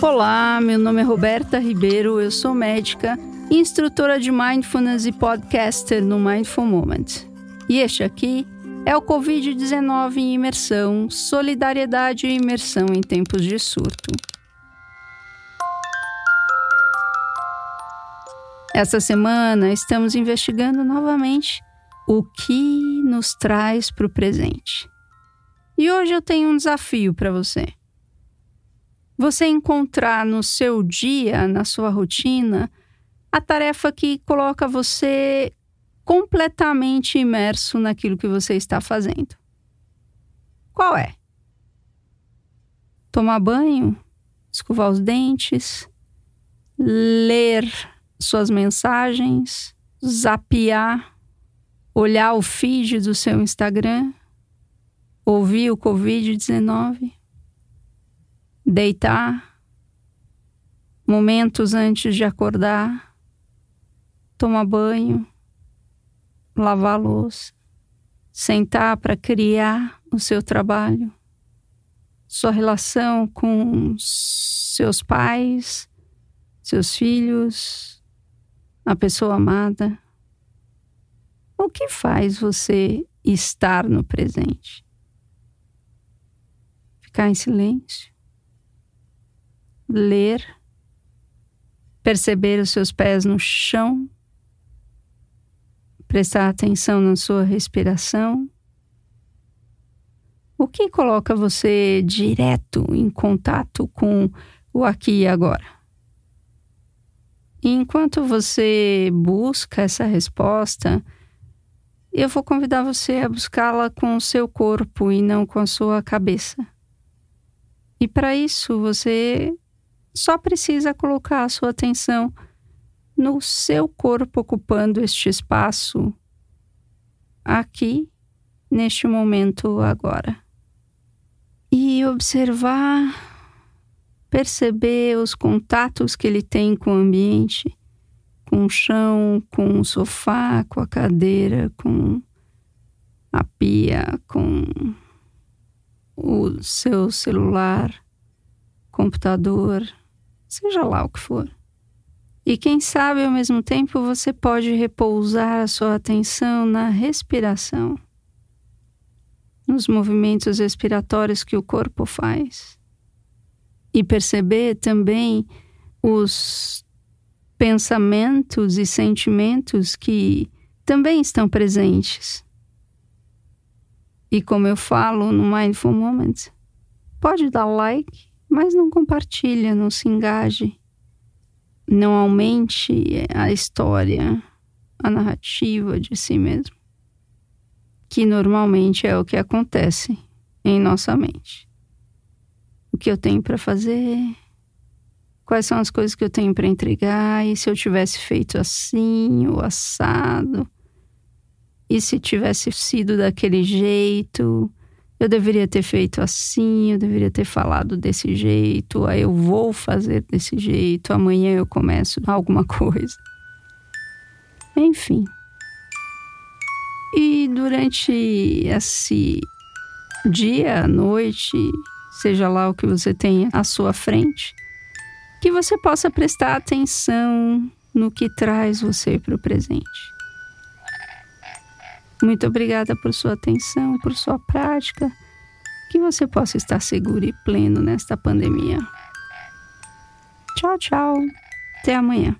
Olá, meu nome é Roberta Ribeiro, eu sou médica, instrutora de Mindfulness e podcaster no Mindful Moment. E este aqui é o Covid-19 em imersão, solidariedade e imersão em tempos de surto. Essa semana estamos investigando novamente o que nos traz para o presente. E hoje eu tenho um desafio para você. Você encontrar no seu dia, na sua rotina, a tarefa que coloca você completamente imerso naquilo que você está fazendo. Qual é? Tomar banho, escovar os dentes, ler suas mensagens, zapear, olhar o feed do seu Instagram, ouvir o Covid-19, deitar, momentos antes de acordar, tomar banho lavar a louça, sentar para criar o seu trabalho, sua relação com seus pais, seus filhos, a pessoa amada. O que faz você estar no presente? Ficar em silêncio, ler, perceber os seus pés no chão prestar atenção na sua respiração. O que coloca você direto em contato com o aqui e agora? E enquanto você busca essa resposta, eu vou convidar você a buscá-la com o seu corpo e não com a sua cabeça. E para isso você só precisa colocar a sua atenção no seu corpo ocupando este espaço aqui, neste momento agora. E observar, perceber os contatos que ele tem com o ambiente, com o chão, com o sofá, com a cadeira, com a pia, com o seu celular, computador, seja lá o que for. E quem sabe ao mesmo tempo você pode repousar a sua atenção na respiração, nos movimentos respiratórios que o corpo faz. E perceber também os pensamentos e sentimentos que também estão presentes. E como eu falo no Mindful Moment, pode dar like, mas não compartilha, não se engaje não aumente a história, a narrativa de si mesmo, que normalmente é o que acontece em nossa mente. O que eu tenho para fazer? Quais são as coisas que eu tenho para entregar? E se eu tivesse feito assim ou assado? E se tivesse sido daquele jeito? Eu deveria ter feito assim, eu deveria ter falado desse jeito, aí eu vou fazer desse jeito, amanhã eu começo alguma coisa. Enfim. E durante esse dia, noite, seja lá o que você tenha à sua frente, que você possa prestar atenção no que traz você para o presente. Muito obrigada por sua atenção, por sua prática. Que você possa estar seguro e pleno nesta pandemia. Tchau, tchau. Até amanhã.